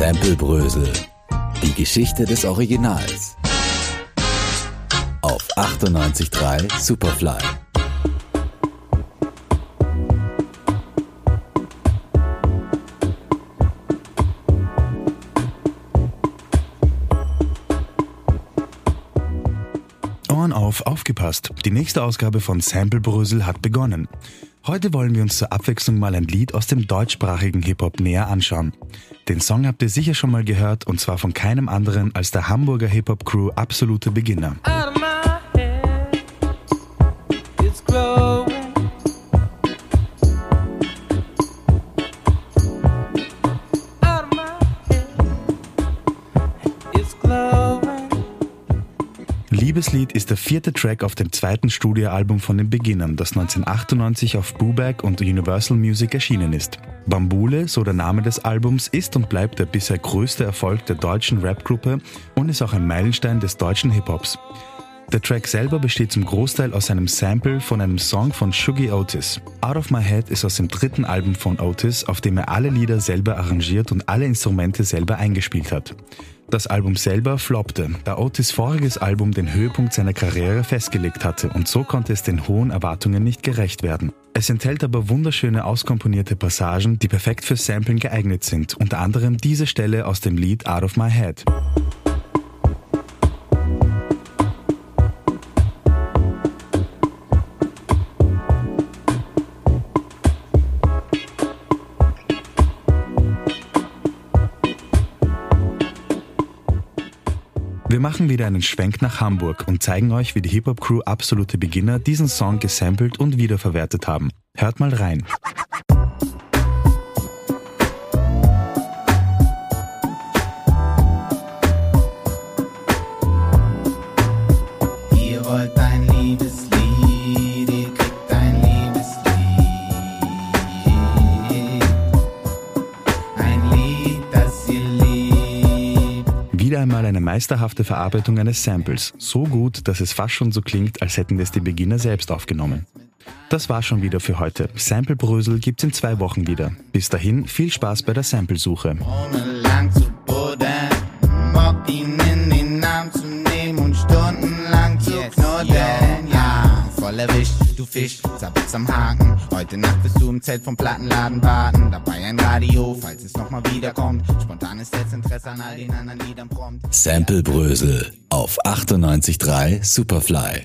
Sample Die Geschichte des Originals. Auf 98.3 Superfly. Ohren auf, aufgepasst. Die nächste Ausgabe von Sample Brösel hat begonnen. Heute wollen wir uns zur Abwechslung mal ein Lied aus dem deutschsprachigen Hip-Hop näher anschauen. Den Song habt ihr sicher schon mal gehört und zwar von keinem anderen als der Hamburger Hip-Hop-Crew Absolute Beginner. Liebeslied ist der vierte Track auf dem zweiten Studioalbum von den Beginnern, das 1998 auf Booback und Universal Music erschienen ist. Bambule, so der Name des Albums, ist und bleibt der bisher größte Erfolg der deutschen Rapgruppe und ist auch ein Meilenstein des deutschen Hip-Hops. Der Track selber besteht zum Großteil aus einem Sample von einem Song von Shuggy Otis. Out of My Head ist aus dem dritten Album von Otis, auf dem er alle Lieder selber arrangiert und alle Instrumente selber eingespielt hat. Das Album selber floppte, da Otis voriges Album den Höhepunkt seiner Karriere festgelegt hatte und so konnte es den hohen Erwartungen nicht gerecht werden. Es enthält aber wunderschöne auskomponierte Passagen, die perfekt für Samplen geeignet sind, unter anderem diese Stelle aus dem Lied Out of My Head. Wir machen wieder einen Schwenk nach Hamburg und zeigen euch, wie die Hip-Hop-Crew Absolute Beginner diesen Song gesampelt und wiederverwertet haben. Hört mal rein. Wieder einmal eine meisterhafte Verarbeitung eines Samples, so gut, dass es fast schon so klingt, als hätten es die Beginner selbst aufgenommen. Das war schon wieder für heute. Sample Brösel gibt's in zwei Wochen wieder. Bis dahin viel Spaß bei der Samplesuche. Erwischt, du Fisch, zappelst am Haken. Heute Nacht bist du im Zelt vom Plattenladen warten. Dabei ein Radio, falls es nochmal wiederkommt. Spontanes Interesse an all den anderen Liedern prompt. Sample Brösel auf 98.3 Superfly.